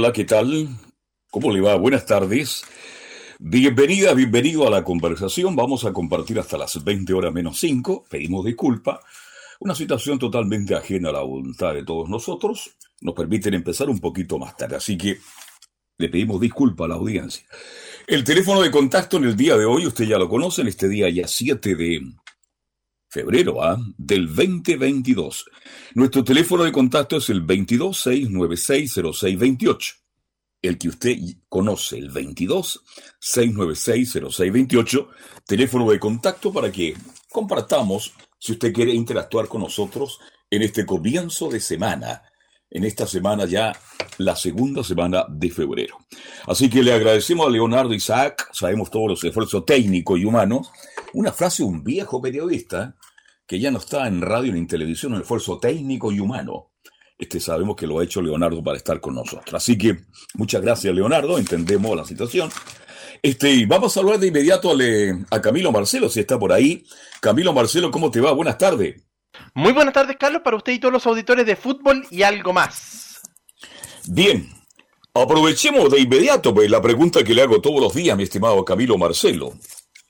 Hola, ¿qué tal? ¿Cómo le va? Buenas tardes. Bienvenida, bienvenido a la conversación. Vamos a compartir hasta las 20 horas menos 5. Pedimos disculpa. Una situación totalmente ajena a la voluntad de todos nosotros. Nos permiten empezar un poquito más tarde. Así que le pedimos disculpa a la audiencia. El teléfono de contacto en el día de hoy, usted ya lo conoce, en este día ya 7 de febrero ¿ah? del 2022. Nuestro teléfono de contacto es el 226960628. El que usted conoce, el 22-696-0628, teléfono de contacto para que compartamos si usted quiere interactuar con nosotros en este comienzo de semana, en esta semana ya la segunda semana de febrero. Así que le agradecemos a Leonardo Isaac, sabemos todos los esfuerzos técnicos y humanos, una frase de un viejo periodista que ya no está en radio ni en televisión, un esfuerzo técnico y humano. Este sabemos que lo ha hecho Leonardo para estar con nosotros. Así que muchas gracias, Leonardo, entendemos la situación. Este, vamos a hablar de inmediato a, a Camilo Marcelo, si está por ahí. Camilo Marcelo, ¿cómo te va? Buenas tardes. Muy buenas tardes, Carlos, para usted y todos los auditores de fútbol y algo más. Bien, aprovechemos de inmediato pues, la pregunta que le hago todos los días, mi estimado Camilo Marcelo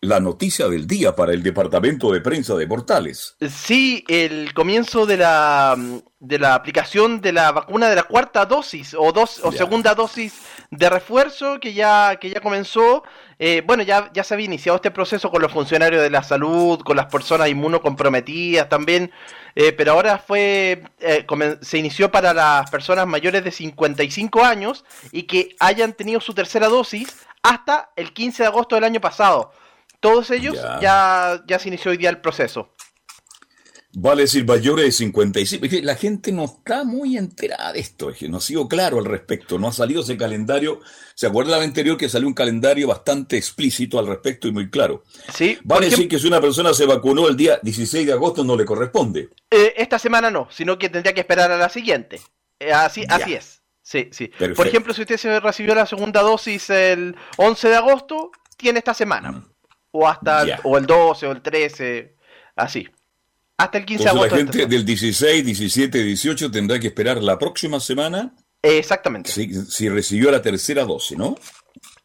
la noticia del día para el departamento de prensa de Portales. Sí, el comienzo de la, de la aplicación de la vacuna de la cuarta dosis o, dos, o segunda dosis de refuerzo que ya, que ya comenzó. Eh, bueno, ya, ya se había iniciado este proceso con los funcionarios de la salud, con las personas inmunocomprometidas también, eh, pero ahora fue eh, se inició para las personas mayores de 55 años y que hayan tenido su tercera dosis hasta el 15 de agosto del año pasado. Todos ellos ya. ya, se inició hoy día el proceso. Vale decir, mayores de 55. La gente no está muy enterada de esto, no ha sido claro al respecto, no ha salido ese calendario. ¿Se acuerda la anterior que salió un calendario bastante explícito al respecto y muy claro? Sí. Vale decir que si una persona se vacunó el día 16 de agosto no le corresponde. Eh, esta semana no, sino que tendría que esperar a la siguiente. Eh, así, así es. Sí, sí. Por ejemplo, si usted se recibió la segunda dosis el 11 de agosto, tiene esta semana. Mm o hasta o el 12 o el 13, así. Hasta el 15 de agosto. La gente del 16, 17, 18 tendrá que esperar la próxima semana. Exactamente. Si, recibió la tercera dosis, ¿no?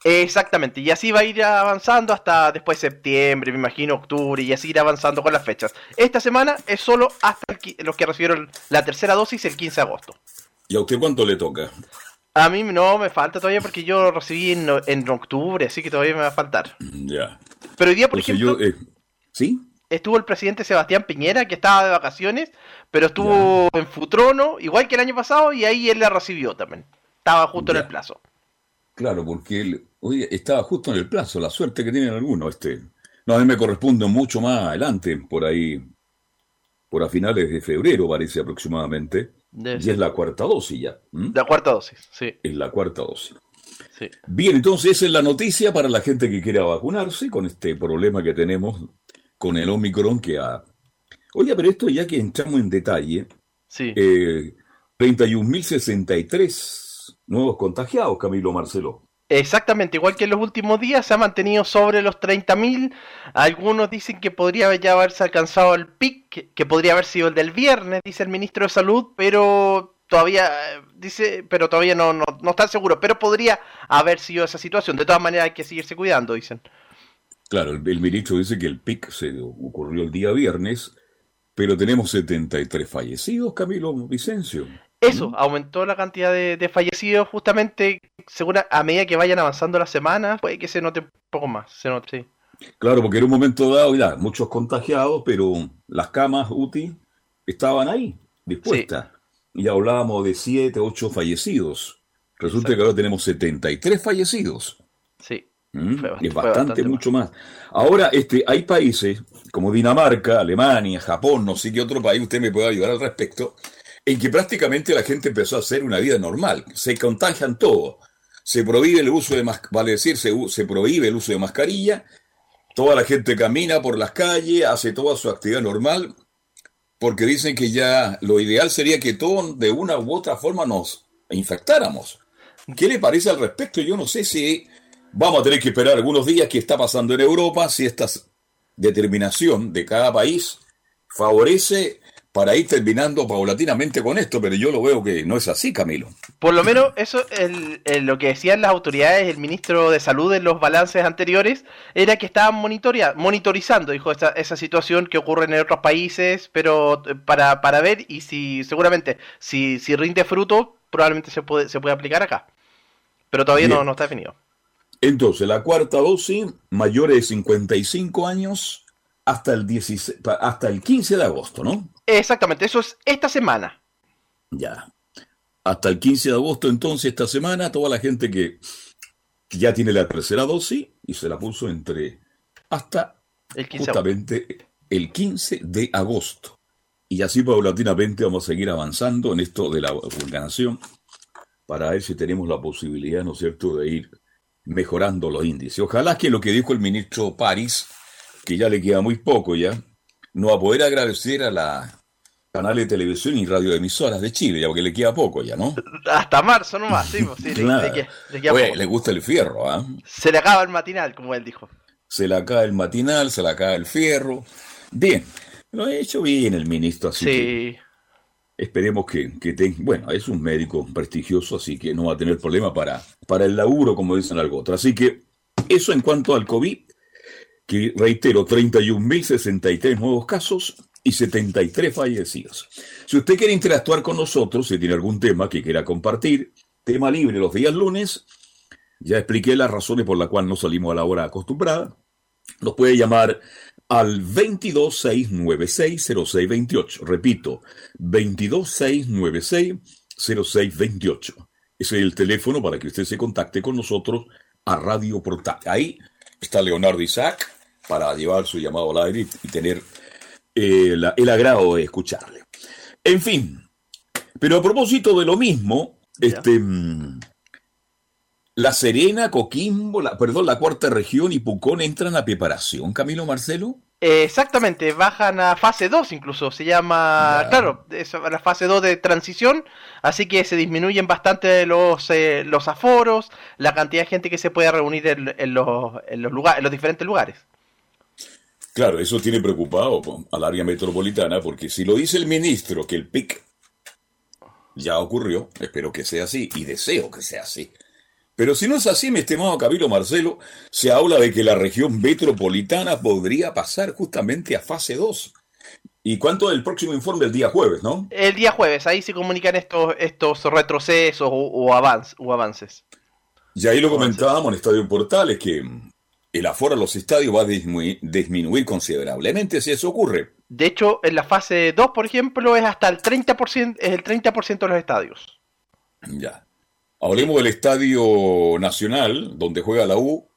Exactamente, y así va a ir avanzando hasta después de septiembre, me imagino, octubre, y así ir avanzando con las fechas. Esta semana es solo hasta los que recibieron la tercera dosis el 15 de agosto. ¿Y a usted cuánto le toca? A mí no me falta todavía porque yo recibí en, en octubre, así que todavía me va a faltar. Ya. Pero hoy día, por ejemplo, eh, ¿sí? estuvo el presidente Sebastián Piñera, que estaba de vacaciones, pero estuvo en Futrono, igual que el año pasado, y ahí él la recibió también. Estaba justo en el plazo. Claro, porque él hoy estaba justo en el plazo, la suerte que tienen algunos. Este. No, a mí me corresponde mucho más adelante, por ahí, por a finales de febrero, parece aproximadamente. Y es la cuarta dosis ya. La cuarta dosis, sí. Es la cuarta dosis. Bien, entonces esa es la noticia para la gente que quiera vacunarse con este problema que tenemos con el Omicron que ha... Oye, pero esto ya que entramos en detalle, sí. eh, 31.063 nuevos contagiados, Camilo Marcelo. Exactamente, igual que en los últimos días se ha mantenido sobre los 30.000. Algunos dicen que podría ya haberse alcanzado el pic, que podría haber sido el del viernes, dice el ministro de Salud, pero todavía dice, pero todavía no, no, no están seguros, pero podría haber sido esa situación. De todas maneras hay que seguirse cuidando, dicen. Claro, el, ministro dice que el pic se ocurrió el día viernes, pero tenemos 73 fallecidos, Camilo Vicencio. Eso, ¿Mm? aumentó la cantidad de, fallecidos justamente segura, a medida que vayan avanzando las semanas, puede que se note un poco más, se note, Claro, porque en un momento dado, ya, muchos contagiados, pero las camas UTI estaban ahí, dispuestas y hablábamos de 7, 8 fallecidos. Resulta que ahora tenemos 73 fallecidos. Sí. ¿Mm? es bastante, mucho más. Ahora, este, hay países como Dinamarca, Alemania, Japón, no sé qué otro país usted me puede ayudar al respecto, en que prácticamente la gente empezó a hacer una vida normal. Se contagian todo. Se prohíbe el uso de vale decir, se, se prohíbe el uso de mascarilla. Toda la gente camina por las calles, hace toda su actividad normal, porque dicen que ya lo ideal sería que todos de una u otra forma nos infectáramos. ¿Qué le parece al respecto? Yo no sé si vamos a tener que esperar algunos días qué está pasando en Europa, si esta determinación de cada país favorece para ir terminando paulatinamente con esto, pero yo lo veo que no es así, Camilo. Por lo menos eso, es lo que decían las autoridades, el ministro de Salud en los balances anteriores, era que estaban monitorizando, dijo, esa, esa situación que ocurre en otros países, pero eh, para, para ver y si seguramente, si, si rinde fruto, probablemente se puede, se puede aplicar acá. Pero todavía no, no está definido. Entonces, la cuarta dosis, mayores de 55 años, hasta el, 16, hasta el 15 de agosto, ¿no? Exactamente, eso es esta semana. Ya. Hasta el 15 de agosto, entonces, esta semana, toda la gente que ya tiene la tercera dosis y se la puso entre hasta el justamente el 15 de agosto. Y así paulatinamente vamos a seguir avanzando en esto de la vacunación para ver si tenemos la posibilidad, ¿no es cierto?, de ir mejorando los índices. Ojalá que lo que dijo el ministro París, que ya le queda muy poco ya, no va a poder agradecer a la canal de televisión y radioemisoras de Chile, ya porque le queda poco ya, ¿no? Hasta marzo nomás, sí, pues, sí le, le, gusta el fierro, ¿ah? Se le acaba el matinal, como él dijo. Se le acaba el matinal, se le acaba el fierro. Bien, lo ha hecho bien el ministro, así sí. esperemos que, que tenga, bueno, es un médico prestigioso, así que no va a tener problema para, para el laburo, como dicen algo otro. Así que eso en cuanto al COVID, que reitero, 31.063 nuevos casos y 73 fallecidos. Si usted quiere interactuar con nosotros, si tiene algún tema que quiera compartir, tema libre los días lunes, ya expliqué las razones por las cuales no salimos a la hora acostumbrada, nos puede llamar al 226960628. Repito, 226960628. Ese es el teléfono para que usted se contacte con nosotros a Radio Portal. Ahí está Leonardo Isaac para llevar su llamado al aire y tener eh, el agrado de escucharle. En fin, pero a propósito de lo mismo, este, mm, La Serena, Coquimbo, la, perdón, la cuarta región y Pucón entran a preparación, Camilo Marcelo. Exactamente, bajan a fase 2 incluso, se llama, claro, es la fase 2 de transición, así que se disminuyen bastante los, eh, los aforos, la cantidad de gente que se puede reunir en, los, en los, en los diferentes lugares. Claro, eso tiene preocupado al área metropolitana, porque si lo dice el ministro que el PIC ya ocurrió, espero que sea así y deseo que sea así. Pero si no es así, mi estimado Camilo Marcelo, se habla de que la región metropolitana podría pasar justamente a fase 2. ¿Y cuánto el próximo informe? El día jueves, ¿no? El día jueves, ahí se comunican estos, estos retrocesos o, o avances. Y ahí lo comentábamos en Estadio Portales, que el aforo a los estadios va a disminuir, considerablemente si eso ocurre. De hecho, en la fase 2, por ejemplo, es hasta el 30%, es el 30% de los estadios. Ya. Hablemos del Estadio Nacional, donde juega la U,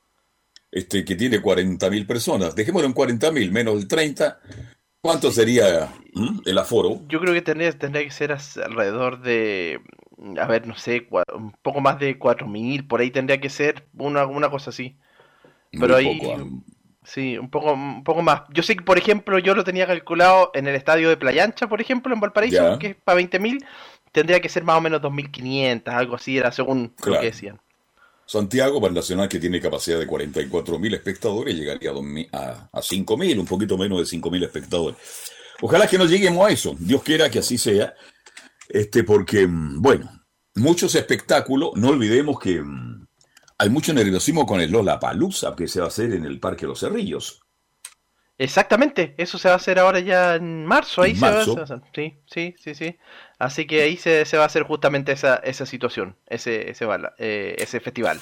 este, que tiene 40.000 personas. Dejémoslo en 40.000, menos el 30. ¿Cuánto sería el aforo? Yo creo que tendría, tendría que ser alrededor de, a ver, no sé, un poco más de 4.000, por ahí tendría que ser una, una cosa así. Pero ahí. Sí, un poco, un poco más. Yo sé que, por ejemplo, yo lo tenía calculado en el estadio de Playa Ancha, por ejemplo, en Valparaíso, que es para 20.000, tendría que ser más o menos 2.500, algo así, era según lo que decían. Santiago, para el Nacional, que tiene capacidad de 44.000 espectadores, llegaría a, a, a 5.000, un poquito menos de 5.000 espectadores. Ojalá que no lleguemos a eso. Dios quiera que así sea. Este, porque, mm, bueno, muchos espectáculos, no olvidemos que mm, hay mucho nerviosismo con el Lola Palusa que se va a hacer en el Parque Los Cerrillos. Exactamente, eso se va a hacer ahora ya en marzo, ahí se Va a hacer. Sí, sí, sí, sí. Así que ahí se, va a hacer justamente esa, esa situación, ese, ese, eh, ese festival,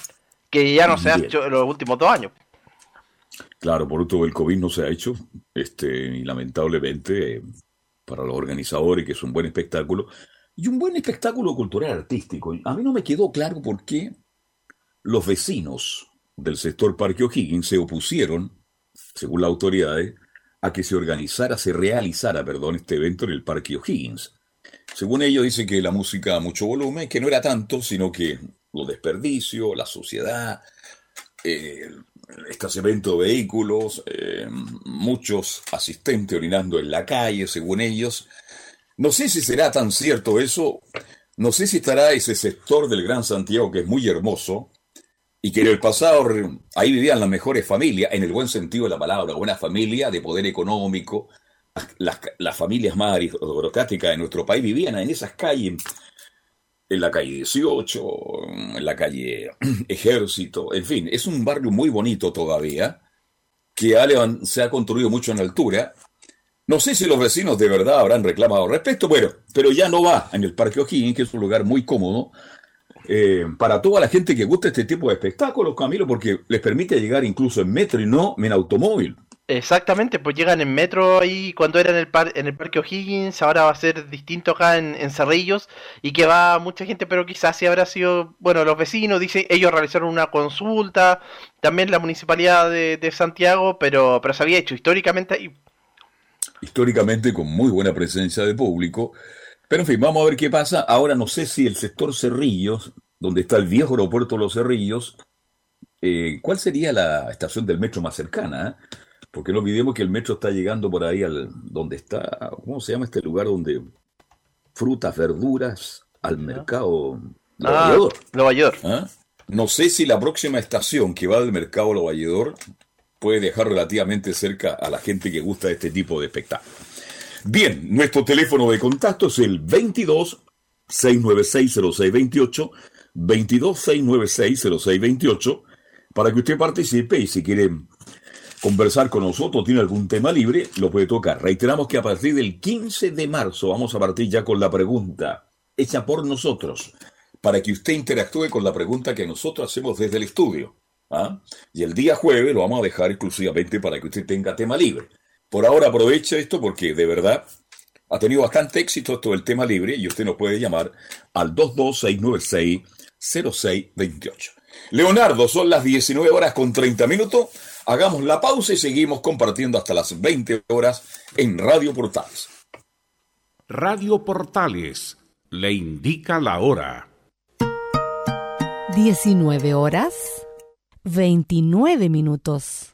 que ya no se ha hecho en los últimos dos años. Claro, por todo el COVID no se ha hecho, este, y lamentablemente para los organizadores, que es un buen espectáculo, y un buen espectáculo cultural artístico. A mí no me quedó claro por qué los vecinos del sector Parque O'Higgins se opusieron, según las autoridades, a que se organizara, se realizara, perdón, este evento en el Parque O'Higgins. Según ellos, dice que la música a mucho volumen, que no era tanto, sino que los desperdicios, la sociedad, eh, estacionamiento de vehículos, eh, muchos asistentes orinando en la calle, según ellos. No sé si será tan cierto eso, no sé si estará ese sector del Gran Santiago que es muy hermoso y que en el pasado ahí vivían las mejores familias, en el buen sentido de la palabra, buena familia de poder económico. Las, las familias más aristocráticas de nuestro país vivían en esas calles en la calle 18, en la calle Ejército, en fin, es un barrio muy bonito todavía, que se ha construido mucho en altura. No sé si los vecinos de verdad habrán reclamado respecto, bueno, pero ya no va en el Parque O'Higgins, que es un lugar muy cómodo, eh, para toda la gente que gusta este tipo de espectáculos, Camilo, porque les permite llegar incluso en metro y no en automóvil. Exactamente, pues llegan en metro ahí cuando era en el, par en el Parque O'Higgins, ahora va a ser distinto acá en, Cerrillos y que va mucha gente, pero quizás si habrá sido, bueno, los vecinos, dicen, ellos realizaron una consulta, también la Municipalidad de, Santiago, pero, pero se había hecho históricamente ahí. Históricamente con muy buena presencia de público, pero en fin, vamos a ver qué pasa. Ahora no sé si el sector Cerrillos, donde está el viejo aeropuerto de los Cerrillos, eh, ¿cuál sería la estación del metro más cercana? Eh? Porque no olvidemos que el metro está llegando por ahí al donde está, ¿cómo se llama este lugar donde frutas, verduras al mercado ah, Nueva ¿Ah? No sé si la próxima estación que va del mercado Nueva puede dejar relativamente cerca a la gente que gusta de este tipo de espectáculo. Bien, nuestro teléfono de contacto es el 22 696 0628 22 696 0628 para que usted participe y si quiere conversar con nosotros, tiene algún tema libre, lo puede tocar. Reiteramos que a partir del 15 de marzo vamos a partir ya con la pregunta hecha por nosotros, para que usted interactúe con la pregunta que nosotros hacemos desde el estudio. ¿ah? Y el día jueves lo vamos a dejar exclusivamente para que usted tenga tema libre. Por ahora aproveche esto porque de verdad ha tenido bastante éxito esto del tema libre y usted nos puede llamar al 22696-0628. Leonardo, son las 19 horas con 30 minutos. Hagamos la pausa y seguimos compartiendo hasta las 20 horas en Radio Portales. Radio Portales le indica la hora. 19 horas 29 minutos.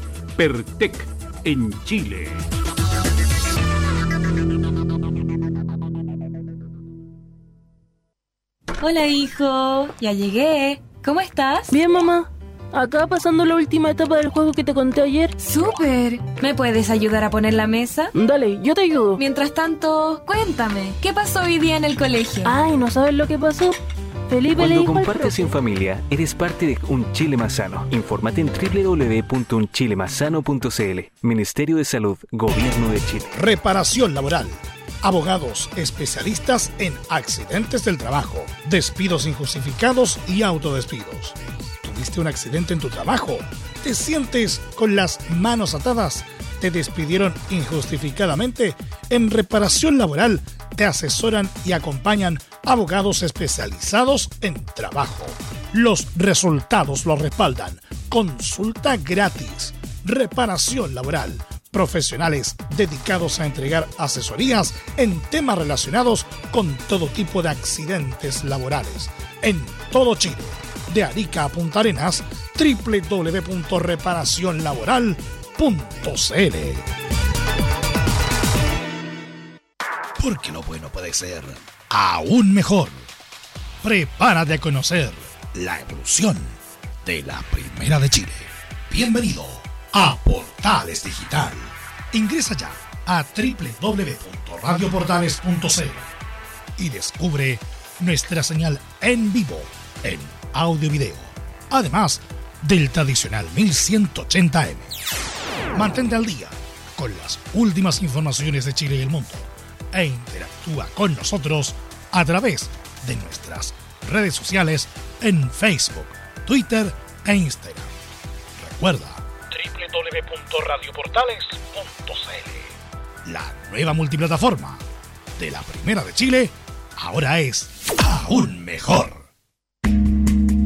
Pertec en Chile. Hola hijo, ya llegué. ¿Cómo estás? Bien mamá. Acá pasando la última etapa del juego que te conté ayer. ¡Súper! ¿Me puedes ayudar a poner la mesa? Dale, yo te ayudo. Mientras tanto, cuéntame, ¿qué pasó hoy día en el colegio? Ay, ¿no sabes lo que pasó? Cuando compartes en familia, eres parte de Un Chile Más Sano. Infórmate en www.unchilemasano.cl. Ministerio de Salud, Gobierno de Chile. Reparación laboral. Abogados especialistas en accidentes del trabajo, despidos injustificados y autodespidos tuviste un accidente en tu trabajo, te sientes con las manos atadas, te despidieron injustificadamente, en reparación laboral te asesoran y acompañan abogados especializados en trabajo. Los resultados lo respaldan. Consulta gratis. Reparación laboral. Profesionales dedicados a entregar asesorías en temas relacionados con todo tipo de accidentes laborales. En todo Chile de Arica a Punta Arenas, Porque lo bueno puede ser aún mejor. Prepárate a conocer la evolución de la Primera de Chile. Bienvenido a Portales Digital. Ingresa ya a www.radioportales.cl y descubre nuestra señal en vivo en audio y video. Además, del tradicional 1180M. Mantente al día con las últimas informaciones de Chile y el mundo e interactúa con nosotros a través de nuestras redes sociales en Facebook, Twitter e Instagram. Recuerda www.radioportales.cl La nueva multiplataforma de la Primera de Chile ahora es aún mejor.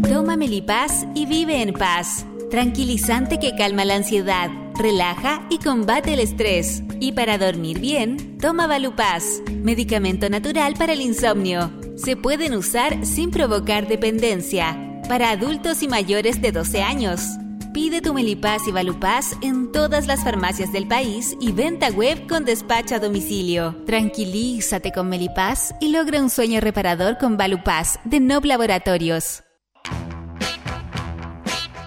Toma Melipaz y vive en paz. Tranquilizante que calma la ansiedad, relaja y combate el estrés. Y para dormir bien, toma Valupaz, medicamento natural para el insomnio. Se pueden usar sin provocar dependencia. Para adultos y mayores de 12 años. Pide tu Melipaz y Valupaz en todas las farmacias del país y venta web con despacho a domicilio. Tranquilízate con Melipaz y logra un sueño reparador con Valupaz de Nob Laboratorios.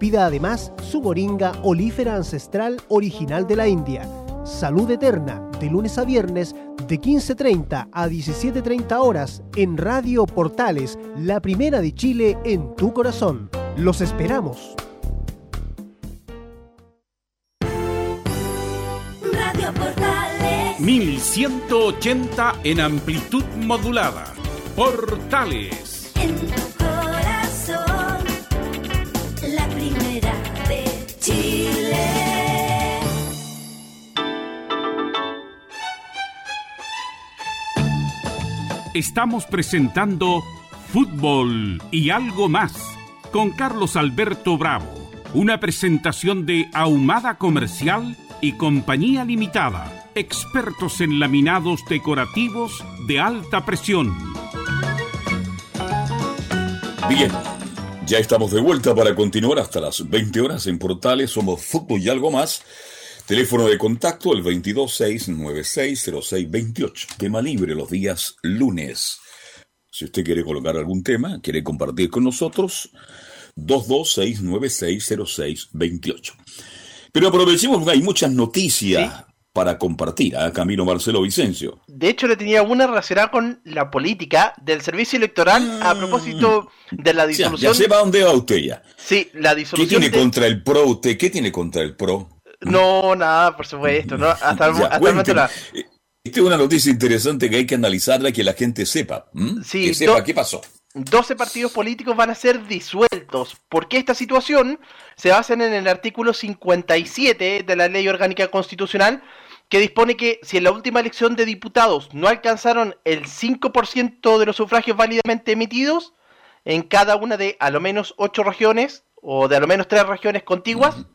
Pida además su moringa olífera ancestral original de la India. Salud Eterna, de lunes a viernes, de 15.30 a 17.30 horas, en Radio Portales, la primera de Chile en tu corazón. Los esperamos. Radio Portales. 1180 en amplitud modulada. Portales. Estamos presentando Fútbol y algo más con Carlos Alberto Bravo. Una presentación de Ahumada Comercial y Compañía Limitada. Expertos en laminados decorativos de alta presión. Bien, ya estamos de vuelta para continuar hasta las 20 horas en Portales. Somos Fútbol y algo más. Teléfono de contacto el 226960628. Tema libre los días lunes. Si usted quiere colocar algún tema, quiere compartir con nosotros, 226960628. Pero aprovechemos hay muchas noticias para compartir a Camilo Marcelo Vicencio. De hecho, le tenía una relacionada con la política del servicio electoral a propósito de la disolución. Ya, ya dónde va usted ya. Sí, la disolución. ¿Qué tiene contra el PRO usted? ¿Qué tiene contra el PRO? No, nada, por supuesto, ¿no? Hasta, el, hasta momento eh, Esta es una noticia interesante que hay que analizarla y que la gente sepa. Sí, que sepa qué pasó. 12 partidos políticos van a ser disueltos. ¿Por qué esta situación? Se basa en el artículo 57 de la Ley Orgánica Constitucional, que dispone que si en la última elección de diputados no alcanzaron el 5% de los sufragios válidamente emitidos, en cada una de a lo menos 8 regiones, o de a lo menos 3 regiones contiguas,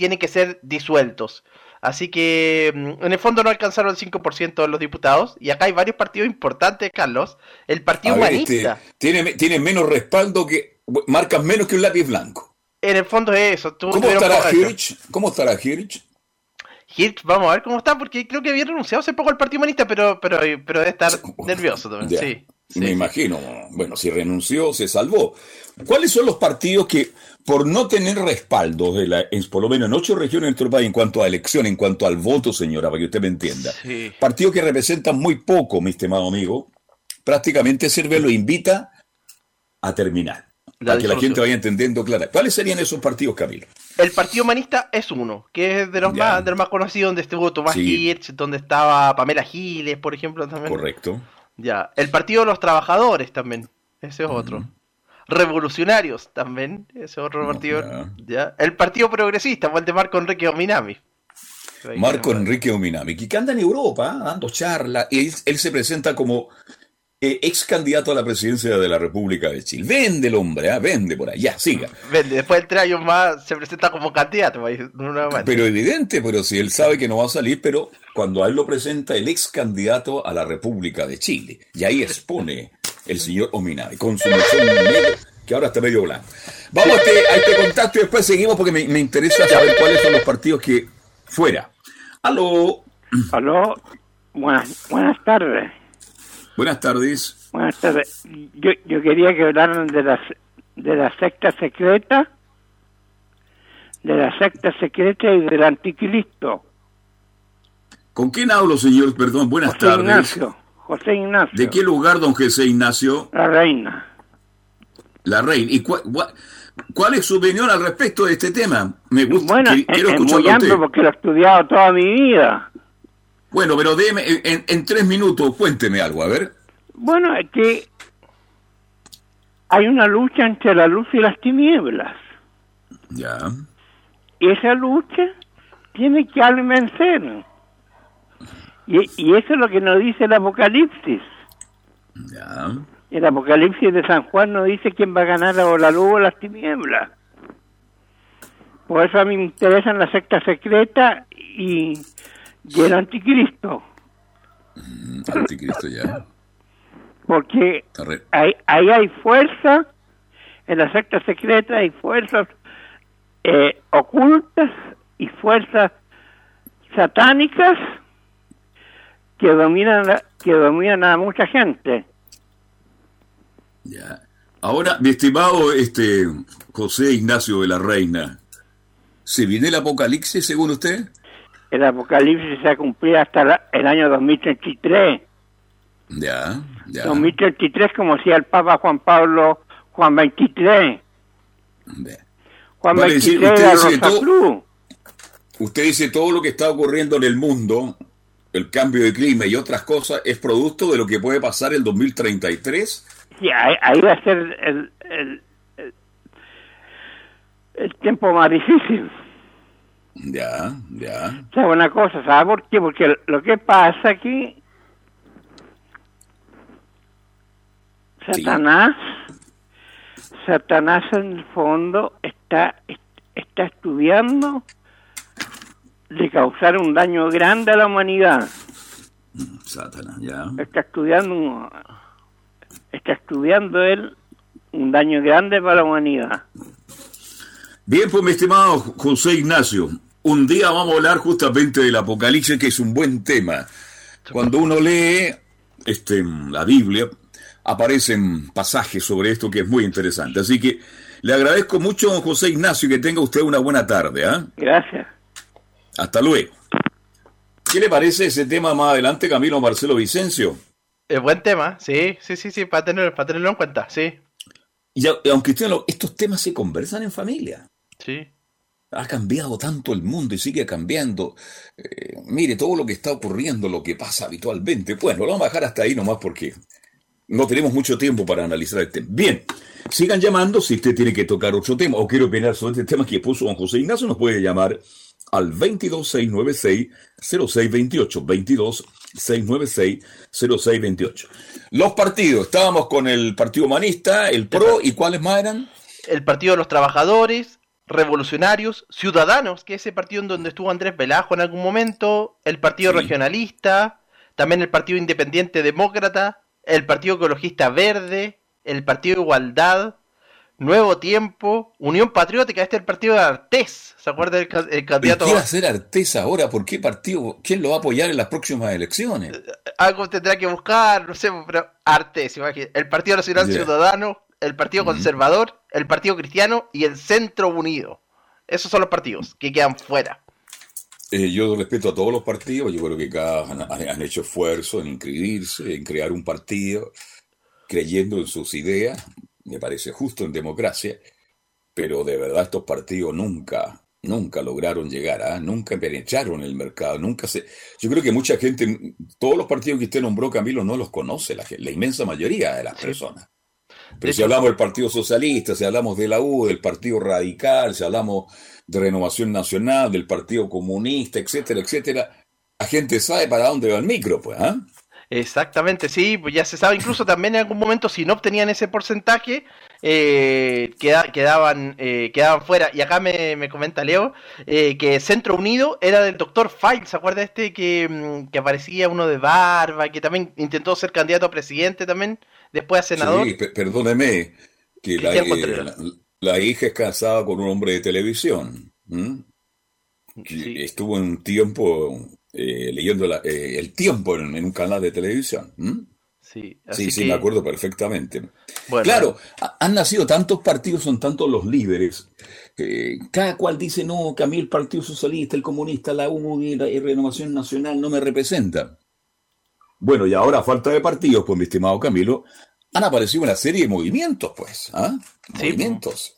tienen que ser disueltos. Así que mm, en el fondo no alcanzaron el 5% de los diputados. Y acá hay varios partidos importantes, Carlos. El Partido este, Humanista. tiene, tiene menos respaldo que. Marcan menos que un lápiz blanco. En el fondo es eso. ¿Cómo estará Hirsch? ¿Cómo estará Hirsch? Hirsch, vamos a ver cómo está, porque creo que había renunciado hace poco al Partido Humanista, pero, pero, pero debe estar nervioso también. Sí, sí, Me imagino. Bueno, si renunció, se salvó. ¿Cuáles son los partidos que, por no tener respaldo, de la, en, por lo menos en ocho regiones de nuestro país, en cuanto a elección, en cuanto al voto, señora, para que usted me entienda, partidos que representan muy poco, mi estimado amigo, prácticamente Sirve lo invita a terminar. para que la gente vaya entendiendo clara. ¿Cuáles serían esos partidos, Camilo? El Partido Humanista es uno, que es de los, más, de los más conocidos, donde estuvo Tomás Hirsch, donde estaba Pamela Giles, por ejemplo, también. Correcto. Ya. El Partido de los Trabajadores también, ese es otro. Revolucionarios también, ese es otro partido. Ya. El Partido Progresista, el de Marco Enrique Ominami. Marco Enrique Ominami, que anda en Europa dando charla, y él se presenta como eh, ex candidato a la presidencia de la República de Chile. Vende el hombre, ¿ah? vende por allá, siga. Vende, después de tres años más se presenta como candidato. Pero evidente, pero si él sabe que no va a salir, pero cuando a él lo presenta el ex candidato a la República de Chile, y ahí expone el señor Ominami, con su medio, que ahora está medio blanco. Vamos a este, a este contacto y después seguimos porque me, me interesa saber cuáles son los partidos que fuera. Aló. Aló, buenas, buenas tardes. Buenas tardes. Buenas tardes. Yo, yo quería que hablaran de la, de la secta secreta, de la secta secreta y del anticristo. ¿Con quién hablo, señor? Perdón, buenas José tardes. Ignacio, José Ignacio. ¿De qué lugar, don José Ignacio? La reina. La reina. ¿Y cuál, cuál es su opinión al respecto de este tema? Me gusta. Bueno, que- quiero es muy amplio porque lo he estudiado toda mi vida. Bueno, pero déme, en, en tres minutos, cuénteme algo, a ver. Bueno, es que hay una lucha entre la luz y las tinieblas. Ya. Y esa lucha tiene que alguien vencer. Y, y eso es lo que nos dice el Apocalipsis. Ya. El Apocalipsis de San Juan nos dice quién va a ganar o la luz o las tinieblas. Por eso a mí me interesan la secta secreta y, y el anticristo. Mm, Anticristo ya. Porque ahí, ahí hay fuerza, en la secta secreta hay fuerzas eh, ocultas y fuerzas satánicas que dominan la- que dominan a mucha gente. Ya. Ahora, mi estimado este José Ignacio de la Reina, ¿se viene el apocalipsis según usted? El apocalipsis se va a cumplir hasta la- el año 2033. Ya, ya. 2033 como decía el Papa Juan Pablo Juan 23. Juan Vale decir, 23 usted dice todo- Cruz. Usted dice todo lo que está ocurriendo en el mundo, el cambio de clima y otras cosas, es producto de lo que puede pasar el 2033. Sí, ahí, ahí va a ser el, el, el, el tiempo más difícil. Ya, ya. ¿Sabe una cosa? ¿Sabe por qué? Porque lo que pasa aquí, Satanás, Satanás en el fondo está, está estudiando de causar un daño grande a la humanidad. Satanás, ya. Está estudiando, está estudiando él un daño grande para la humanidad. Bien, pues mi estimado José Ignacio, un día vamos a hablar justamente del Apocalipsis, que es un buen tema. Cuando uno lee este, la Biblia, aparecen pasajes sobre esto que es muy interesante. Así que le agradezco mucho, don José Ignacio, que tenga usted una buena tarde. ¿ah? Gracias. Hasta luego. ¿Qué le parece ese tema más adelante, Camilo Marcelo Vicencio? Es buen tema, sí, sí, sí, sí, para tenerlo, para tenerlo en cuenta, sí. Y aunque usted lo- estos temas se conversan en familia. Sí. Ha cambiado tanto el mundo y sigue cambiando. Eh, mire todo lo que está ocurriendo, lo que pasa habitualmente. Bueno, lo vamos a dejar hasta ahí nomás porque no tenemos mucho tiempo para analizar este. Bien, sigan llamando si usted tiene que tocar otro tema o quiere opinar sobre este tema que puso don José Ignacio, nos puede llamar al 22696-0628. 22696-0628. Los partidos, estábamos con el Partido Humanista, el PRO y cuáles más eran? El Partido de los Trabajadores, Revolucionarios, Ciudadanos, que es ese partido en donde estuvo Andrés Velajo en algún momento, el Partido Regionalista, también el Partido Independiente Demócrata, el Partido Ecologista Verde, el Partido Igualdad, Nuevo Tiempo, Unión Patriótica, este es el partido de Artés, ¿se acuerda el, candidato? ¿Qué va a hacer Artés ahora? ¿Por qué partido? ¿Quién lo va a apoyar en las próximas elecciones? Eh, algo tendrá que buscar, no sé, pero Artés, imagínate. El Partido Nacional Ciudadano, el Partido Conservador, el Partido Cristiano y el Centro Unido. Esos son los partidos que quedan fuera. Eh, yo respeto a todos los partidos, yo creo que cada han, han hecho esfuerzo en inscribirse, en crear un partido, creyendo en sus ideas, me parece justo en democracia, pero de verdad estos partidos nunca, nunca lograron llegar, a, ¿ah? nunca penetraron el mercado, nunca se... Yo creo que mucha gente, todos los partidos que usted nombró, Camilo, no los conoce, la, la inmensa mayoría de las personas. Pero si hablamos del Partido Socialista, si hablamos de la U, del Partido Radical, si hablamos de Renovación Nacional, del Partido Comunista, etcétera, etcétera, la gente sabe para dónde va el micro, pues, ¿ah? Exactamente, sí, pues ya se sabe, incluso también en algún momento si no obtenían ese porcentaje, eh, quedaban, eh, quedaban fuera. Y acá me, me comenta Leo eh, que Centro Unido era del doctor File, ¿se acuerda este que, mm, que, aparecía uno de barba, que también intentó ser candidato a presidente también, después a senador? Sí, perdóneme, que la, la, hija es casada con un hombre de televisión. Estuvo un tiempo eh, leyendo eh, el tiempo en, un canal de televisión. Sí, sí, sí, me acuerdo perfectamente. Claro, han nacido tantos partidos, son tantos los líderes. cada cual dice, no, que a mí el Partido Socialista, el Comunista, la U y la Renovación Nacional no me representan. Bueno, y ahora, a falta de partidos, pues mi estimado Camilo, han aparecido una serie de movimientos, pues. ¿ah? Movimientos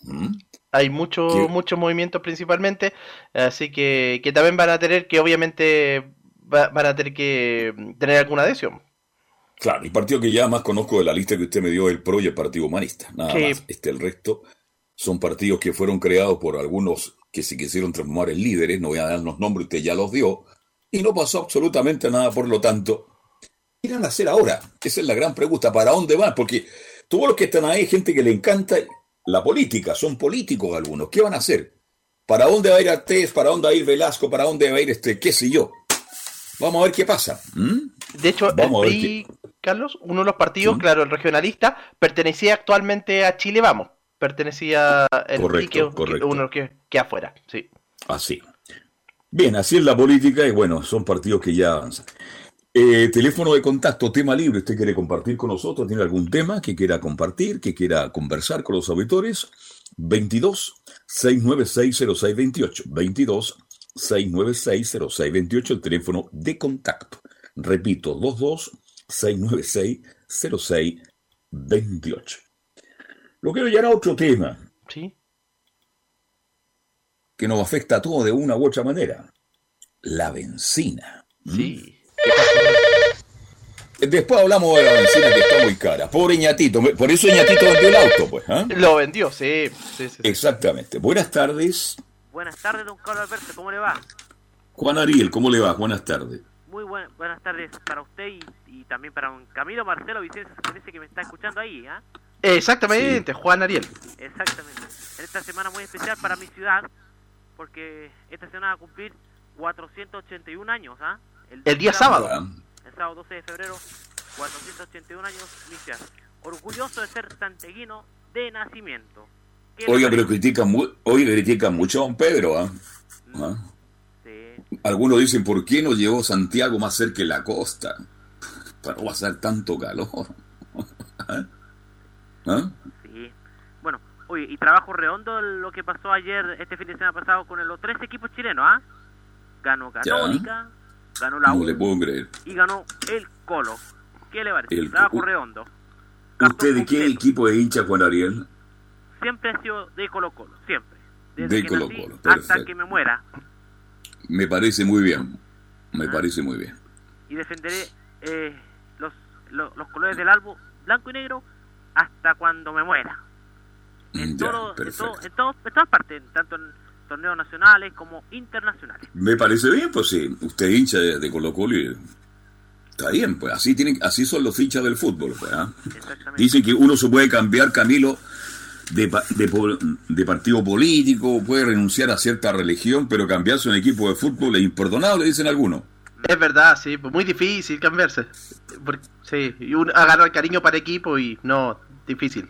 hay muchos muchos movimientos principalmente, así que, que también van a tener que obviamente van a tener que tener alguna adhesión. Claro, el partido que ya más conozco de la lista que usted me dio es el PRO y el Partido Humanista, nada más. Este, el resto son partidos que fueron creados por algunos que se quisieron transformar en líderes, no voy a dar los nombres, usted ya los dio, y no pasó absolutamente nada, por lo tanto, ¿qué van a hacer ahora? Esa es la gran pregunta, ¿para dónde van? Porque todos los que están ahí, gente que le encanta la política, son políticos algunos. ¿Qué van a hacer? ¿Para dónde va a ir Artés? ¿Para dónde va a ir Velasco? ¿Para dónde va a ir este, qué sé yo? Vamos a ver qué pasa. De hecho, Vamos el Carlos, uno de los partidos, claro, el regionalista, pertenecía actualmente a Chile Vamos. Pertenecía el correcto, correcto. uno que, que afuera, sí. Así. Bien, así es la política y bueno, son partidos que ya avanzan. Eh, teléfono de contacto, tema libre. ¿Usted quiere compartir con nosotros? ¿Tiene algún tema que quiera compartir, que quiera conversar con los auditores? 22 696 0628. 22 696 0628, el teléfono de contacto. Repito, 22 696 0628. Lo quiero llegar a otro tema. Sí. Que nos afecta a todos de una u otra manera. La benzina. Sí. Después hablamos de la benzina que está muy cara. Pobre ñatito. Por eso ñatito vendió el auto, pues. ¿ah? Lo vendió, sí. Exactamente. Buenas tardes. Buenas tardes, don Carlos Alberto. ¿Cómo le va? Juan Ariel, ¿cómo le va? Buenas tardes. Muy buenas tardes para usted y, también para un Camilo Marcelo Vicente, parece que me está escuchando ahí, ¿ah? Exactamente, Juan Ariel. Exactamente. En esta semana muy especial para mi ciudad, porque esta semana va a cumplir 481 años, ¿ah? El, día sábado. El sábado 12 de febrero, 481 años, inicial. Orgulloso de ser santeguino de nacimiento. Oiga, pero critican, mu critican mucho a don Pedro, ¿ah? Mm, ¿Ah? Sí. Algunos dicen, ¿por qué no llevó Santiago más cerca de la costa? Para no pasar tanto calor. ¿Ah? ¿Ah? Sí. Bueno, oye, y trabajo redondo lo que pasó ayer, este fin de semana pasado, con los tres equipos chilenos, ¿ah? Ganó Católica, ganó la U y ganó el Colo. ¿Qué le parece? El, Trabajo redondo. ¿Usted de qué equipo es hincha, Juan Ariel? Siempre ha sido de Colo Colo, siempre. de Colo Colo, hasta que me muera. Me parece muy bien, me ah. parece muy bien. Y defenderé eh, los, los, colores del álbum blanco y negro hasta cuando me muera. En, todo, en, todo, en, todas partes, tanto en torneos nacionales como internacionales. Me parece bien, pues sí, usted hincha de, Colo Colo y está bien, pues así tienen, así son los hinchas del fútbol, pues. ¿ah? Dicen que uno se puede cambiar, Camilo, de, de, partido político, puede renunciar a cierta religión, pero cambiarse un equipo de fútbol es imperdonable, dicen algunos. Es verdad, sí, pues muy difícil cambiarse. sí, y agarrar cariño para equipo y no, difícil.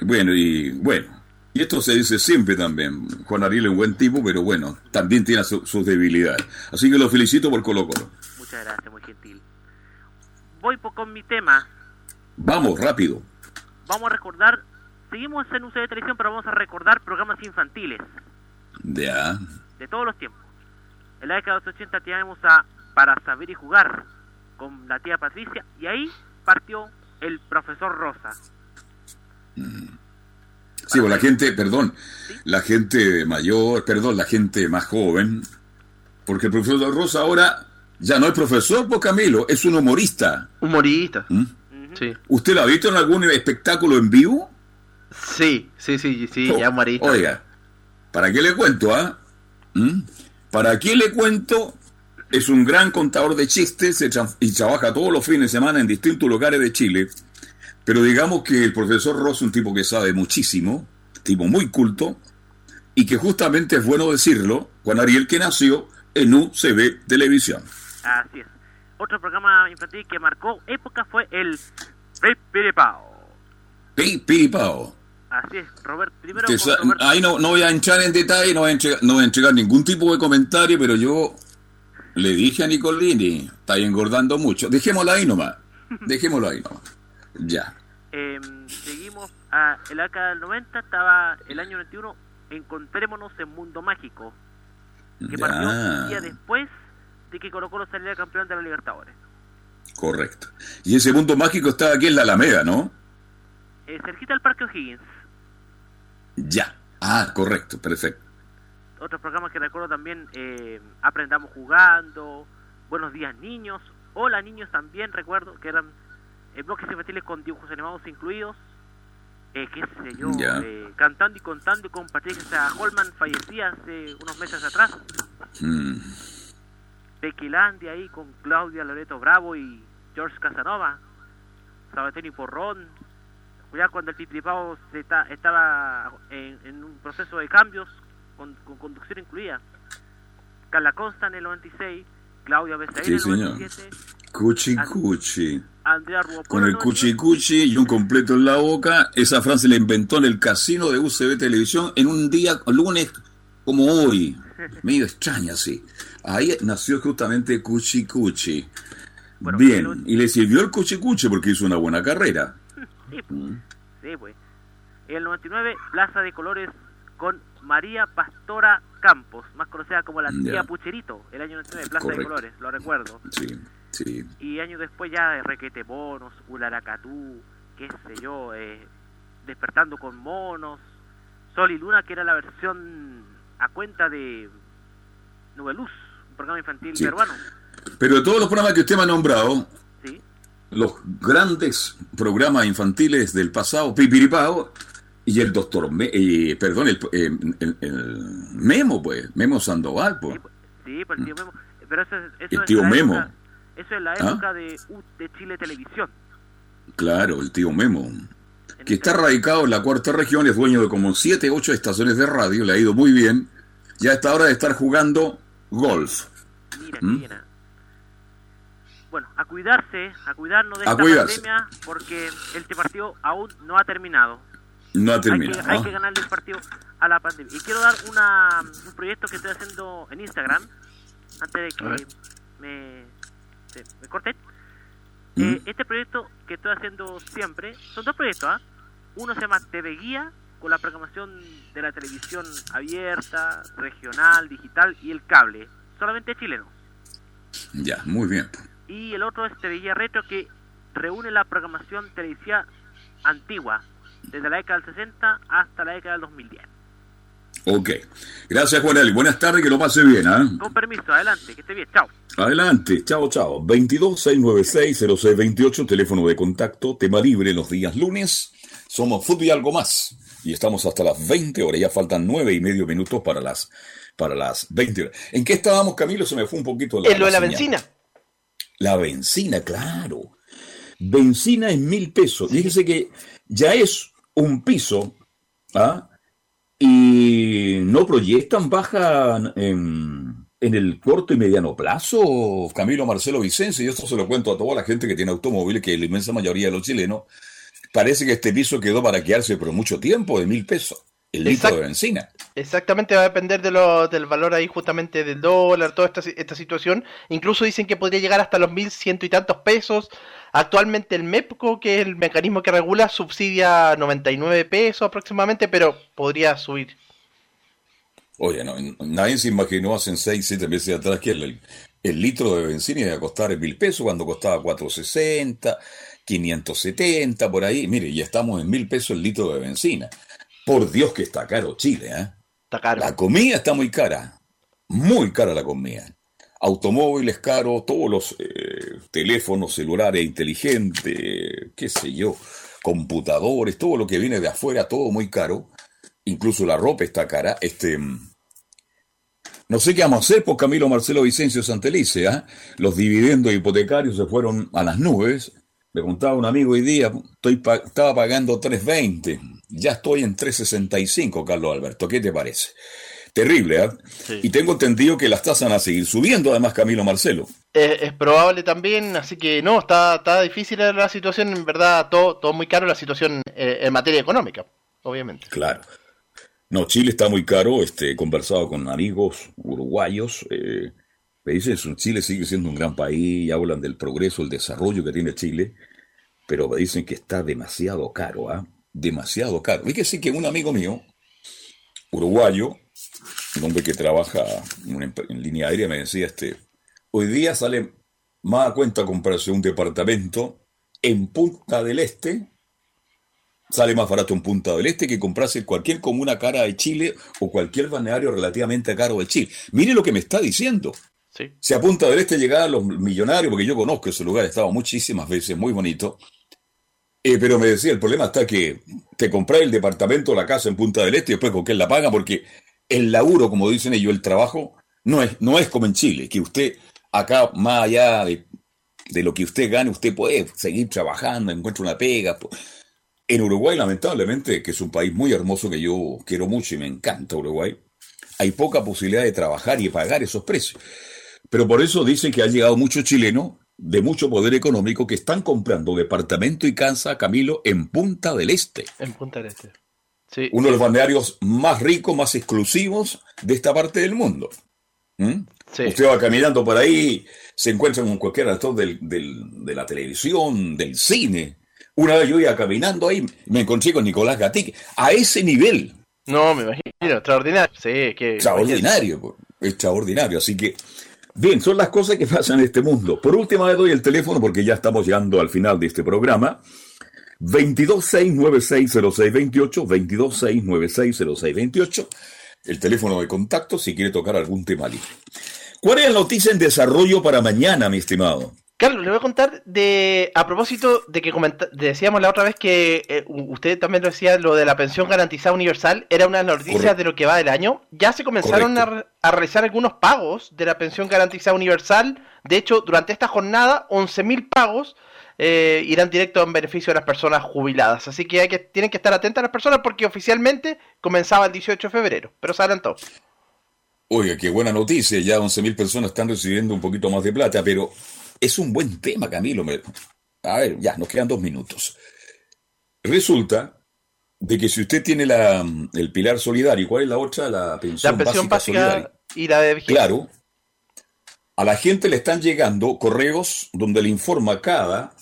Bueno, y bueno, y esto se dice siempre también. Juan Ariel es un buen tipo, pero bueno, también tiene sus debilidades. Así que lo felicito por Colo Colo. Muchas gracias, muy gentil. Voy con mi tema. Vamos, rápido. Vamos a recordar, seguimos en uso de televisión, pero vamos a recordar programas infantiles. Ya. De todos los tiempos. En la década de los 80 teníamos a Para Saber y Jugar con la tía Patricia y ahí partió el profesor Rosa. Mm. Sí, pues la gente, perdón, la gente mayor, perdón, la gente más joven, porque el profesor Rosa ahora ya no es profesor, pues Camilo, es un humorista. Humorista. ¿Mm? Sí. ¿Usted lo ha visto en algún espectáculo en vivo? Sí, sí, sí, sí, ya humorista. Oiga, ¿para qué le cuento, ah? ¿Mm? ¿Para qué le cuento? Es un gran contador de chistes y trabaja todos los fines de semana en distintos lugares de Chile pero digamos que el profesor Ross es un tipo que sabe muchísimo, tipo muy culto, y que justamente es bueno decirlo, Juan Ariel que nació en UCB Televisión. Así es. Otro programa infantil que marcó época fue el Pipiripao. Pipiripao. Así es, Robert, primero Ahí no, no voy a entrar en detalle, no voy a, entregar, no voy a entregar ningún tipo de comentario, pero yo le dije a Nicolini, está engordando mucho. Dejémoslo ahí nomás. Dejémoslo ahí nomás. Ya. Eh, seguimos a el década del 90, estaba el año 91, Encontrémonos en Mundo Mágico, que partió un día después de que Colo Colo saliera campeón de la Libertadores. Correcto. Y ese mundo mágico estaba aquí en la Alameda, ¿no? Eh, cerquita del Parque O'Higgins. Ya. Ah, correcto, perfecto. Otros programas que recuerdo también, eh, Aprendamos Jugando, Buenos Días Niños, Hola Niños también recuerdo, que eran eh, bloques infantiles con dibujos animados incluidos, eh, qué sé yo, eh, cantando y contando con Patricia Holman, fallecía hace unos meses atrás. Mm. Ahí con Claudia Loreto Bravo y George Casanova, Sabatini Porrón, ya cuando el Pitripao estaba en, un proceso de cambios con, conducción incluida. Carla Consta en el 96, Claudia Becerra en el 97. Cuchi Cuchi. Andrea Con el cuchi cuchi y un completo en la boca. Esa frase la inventó en el casino de UCB Televisión en un día, lunes como hoy. Medio extraña, sí. Ahí nació justamente Cuchi Cuchi. Bien, y le sirvió el Cuchi Cuchi porque hizo una buena carrera. Sí, pues. Sí, pues. En el 99, Plaza de Colores con María Pastora Campos, más conocida como la tía Pucherito, el año 99, Plaza de Colores, lo recuerdo. Sí. Y años después ya Requete Bonos, Ularacatú, qué sé yo, eh, Despertando con Monos, Sol y Luna, que era la versión a cuenta de Nube Luz, un programa infantil peruano. Pero de todos los programas que usted me ha nombrado, los grandes programas infantiles del pasado, Pipiripao, y el doctor, eh, perdón, el, el, Memo, pues, Memo Sandoval, pues. Sí, pues el tío Memo. Pero eso, el tío Memo. Eso es la ¿Ah? época de, de Chile Televisión. Claro, el tío Memo. que está radicado en la cuarta región, es dueño de como 7, 8 estaciones de radio, le ha ido muy bien. Ya está hora de estar jugando golf. Mira, ¿Mm? Bueno, a cuidarse, a cuidarnos de esta pandemia, porque este partido aún no ha terminado. No ha terminado. Hay que, ganarle el partido a la pandemia. Y quiero dar una, un proyecto que estoy haciendo en Instagram, antes de que me me corté. ¿Mm? Eh, este proyecto que estoy haciendo siempre, son dos proyectos, ¿ah? Uno se llama TV Guía, con la programación de la televisión abierta, regional, digital y el cable, solamente chileno. Ya, muy bien. Y el otro es TV Guía Retro, que reúne la programación televisiva antigua, desde la década del 60 hasta la década del 2010. Ok. Gracias, Juanel. Buenas tardes, que lo pase bien. ¿ah? Con permiso, adelante, que esté bien. Chao. Adelante, chao, chao. 226960628, teléfono de contacto, tema libre los días lunes. Somos Fútbol y algo más. Y estamos hasta las 20 horas. Ya faltan nueve y medio minutos para las, para las 20 horas. ¿En qué estábamos, Camilo? Se me fue un poquito la. En lo de la benzina. La benzina, claro. Benzina en mil pesos. Fíjese que ya es un piso, ¿ah? Y no proyectan baja en en el corto y mediano plazo, Camilo Marcelo Vicencio, y esto se lo cuento a toda la gente que tiene automóviles, que la inmensa mayoría de los chilenos, parece que este piso quedó para quedarse por mucho tiempo, de mil pesos, el litro de benzina. Exactamente, va a depender de lo, del valor ahí justamente del dólar, toda esta, esta situación. Incluso dicen que podría llegar hasta los mil ciento y tantos pesos. Actualmente el MEPCO, que es el mecanismo que regula, subsidia 99 pesos aproximadamente, pero podría subir. Oye, no, nadie se imaginó hace 6, 7 meses atrás que el, el litro de benzina iba a costar mil pesos cuando costaba 460, 570, por ahí. Mire, ya estamos en mil pesos el litro de benzina. Por Dios que está caro Chile, ¿eh? Está caro. La comida está muy cara. Muy cara la comida. Automóviles caros, todos los eh, teléfonos celulares inteligentes, qué sé yo, computadores, todo lo que viene de afuera, todo muy caro incluso la ropa está cara. Este, no sé qué vamos a hacer por Camilo Marcelo Vicencio Santelice. ¿ah? Los dividendos hipotecarios se fueron a las nubes. Me contaba un amigo hoy día, estoy estaba pagando 3.20. Ya estoy en 3.65, Carlos Alberto. ¿Qué te parece? Terrible, ¿eh? Y tengo entendido que las tasas van a seguir subiendo, además, Camilo Marcelo. Es, probable también, así que no, está, está difícil la situación, en verdad, todo, todo muy caro la situación eh, en materia económica, obviamente. Claro. No, Chile está muy caro. Este, he conversado con amigos uruguayos. Eh, me dicen Chile sigue siendo un gran país y hablan del progreso, el desarrollo que tiene Chile, pero me dicen que está demasiado caro, ¿ah? Demasiado caro. Fíjese que un amigo mío, uruguayo, un hombre que trabaja en, en línea aérea, me decía, este, hoy día sale más a cuenta comprarse un departamento en Punta del Este Sale más barato en Punta del Este que comprarse cualquier comuna cara de Chile o cualquier balneario relativamente caro de Chile. Mire lo que me está diciendo. Sí. Si a Punta del Este llegaban los millonarios, porque yo conozco ese lugar, he estado muchísimas veces, muy bonito. Eh, pero me decía, el problema está que te compras el departamento o la casa en Punta del Este y después con quién la paga, porque el laburo, como dicen ellos, el trabajo, no es, no es como en Chile, que usted acá, más allá de, de lo que usted gane, usted puede seguir trabajando, encuentra una pega. En Uruguay, lamentablemente, que es un país muy hermoso que yo quiero mucho y me encanta Uruguay, hay poca posibilidad de trabajar y pagar esos precios. Pero por eso dicen que ha llegado muchos chilenos de mucho poder económico que están comprando departamento y casa, Camilo, en Punta del Este. En Punta del Este. Sí. Uno de los balnearios más ricos, más exclusivos de esta parte del mundo. ¿Mm? Usted va caminando por ahí, se encuentra con cualquier actor del, de la televisión, del cine, una vez yo iba caminando ahí, me encontré con Nicolás Gatic, a ese nivel. No, me imagino, extraordinario. Sí, que extraordinario, extraordinario. Así que, bien, son las cosas que pasan en este mundo. Por última vez doy el teléfono porque ya estamos llegando al final de este programa. 226960628, 226960628, el teléfono de contacto si quiere tocar algún tema libre. ¿Cuál es la noticia en desarrollo para mañana, mi estimado? Carlos, le voy a contar de a propósito de que decíamos la otra vez que eh, usted también lo decía, lo de la pensión garantizada universal era una de las noticias de lo que va del año. Ya se comenzaron a, realizar algunos pagos de la pensión garantizada universal. De hecho, durante esta jornada, 11.000 pagos eh, irán directo en beneficio de las personas jubiladas. Así que, hay que tienen que estar atentas las personas porque oficialmente comenzaba el 18 de febrero, pero se adelantó. Oiga, qué buena noticia, ya 11.000 personas están recibiendo un poquito más de plata, pero es un buen tema, Camilo. A ver, ya, nos quedan dos minutos. Resulta de que si usted tiene la, el pilar solidario, ¿cuál es la otra? La pensión, básica, y la de Claro. A la gente le están llegando correos donde le informa cada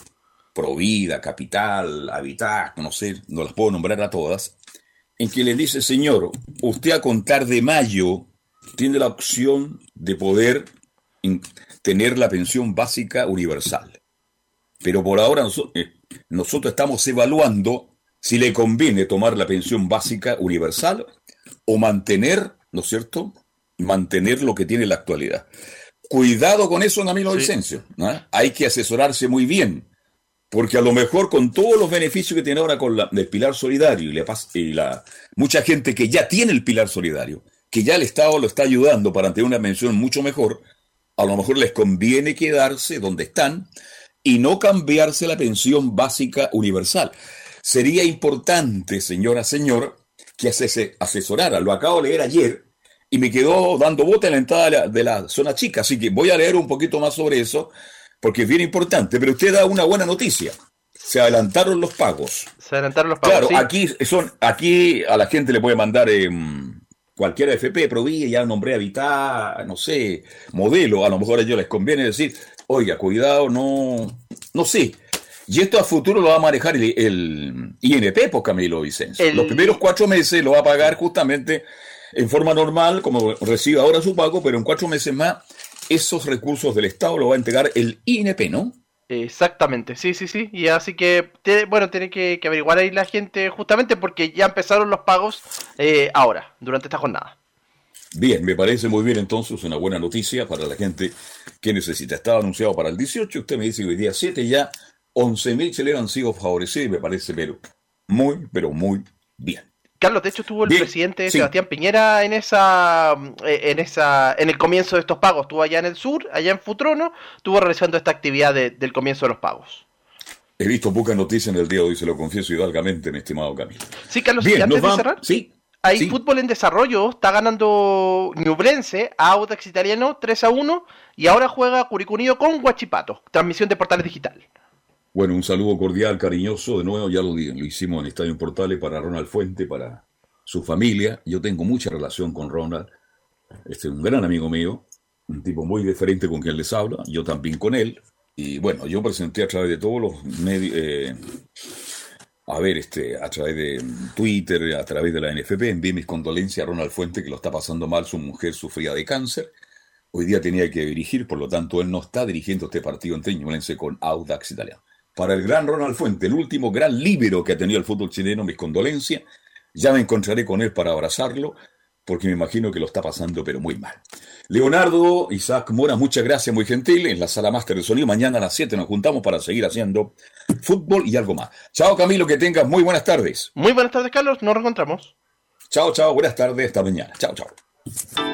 Provida, Capital, Habitat, no sé, no las puedo nombrar a todas, en que le dice, señor, usted a contar de mayo tiene la opción de poder tener la pensión básica universal. Pero por ahora eh, nosotros estamos evaluando si le conviene tomar la pensión básica universal o mantener, ¿no es cierto? Mantener lo que tiene la actualidad. Cuidado con eso, Camilo sí. Vicencio. Hay que asesorarse muy bien, porque a lo mejor con todos los beneficios que tiene ahora con la, el pilar solidario y, y la, mucha gente que ya tiene el pilar solidario, que ya el Estado lo está ayudando para tener una pensión mucho mejor, a lo mejor les conviene quedarse donde están y no cambiarse la pensión básica universal. Sería importante, señora, señor, que se asesorara. Lo acabo de leer ayer y me quedó dando bote en la entrada de la, zona chica, así que voy a leer un poquito más sobre eso porque es bien importante. Pero usted da una buena noticia. se adelantaron los pagos. Se adelantaron los pagos. Claro, aquí son, aquí a la gente le puede mandar eh, cualquiera FP, Provilla, ya nombré Habitat, no sé, modelo, a lo mejor a ellos les conviene decir, oiga, cuidado, no, no sé. Y esto a futuro lo va a manejar el, INP, por pues, Camilo Vicencio. Los primeros cuatro meses lo va a pagar justamente en forma normal, como recibe ahora su pago, pero en cuatro meses más, esos recursos del Estado lo va a entregar el INP, ¿no? Exactamente, sí, sí, sí. Y así que, bueno, tiene que, averiguar ahí la gente justamente porque ya empezaron los pagos eh, ahora, durante esta jornada. Bien, me parece muy bien entonces, una buena noticia para la gente que necesita. Estaba anunciado para el 18, usted me dice que hoy día 7 ya 11.000 chilenos han sido favorecidos y me parece pero muy, pero muy bien. Carlos, de hecho estuvo el presidente Sebastián Piñera en esa, eh, en esa, en el comienzo de estos pagos. Estuvo allá en el sur, allá en Futrono, estuvo realizando esta actividad del comienzo de los pagos. He visto pocas noticias en el día de hoy, se lo confieso hidalgamente, mi estimado Camilo. Sí, Carlos, antes de cerrar, sí, hay fútbol en desarrollo, está ganando Ñublense a Audax Italiano 3 a 1 y ahora juega Curicunido con Guachipato, transmisión de Portales Digital. Bueno, un saludo cordial, cariñoso, de nuevo, ya lo, lo hicimos en Estadio Portales para Ronald Fuente, para su familia. Yo tengo mucha relación con Ronald, este es un gran amigo mío, un tipo muy diferente con quien les habla, yo también con él. Y bueno, yo presenté a través de todos los medios, eh, a ver, este, a través de Twitter, a través de la NFP, envié mis condolencias a Ronald Fuente, que lo está pasando mal, su mujer sufría de cáncer. Hoy día tenía que dirigir, por lo tanto, él no está dirigiendo este partido en con Audax Italiano para el gran Ronald Fuente, el último gran líbero que ha tenido el fútbol chileno, mis condolencias. Ya me encontraré con él para abrazarlo, porque me imagino que lo está pasando, pero muy mal. Leonardo, Isaac Mora, muchas gracias, muy gentil. En la sala máster de sonido, mañana a las 7 nos juntamos para seguir haciendo fútbol y algo más. Chao, Camilo, que tengas muy buenas tardes. Muy buenas tardes, Carlos, nos reencontramos. Chao, chao, buenas tardes, hasta mañana. Chao, chao.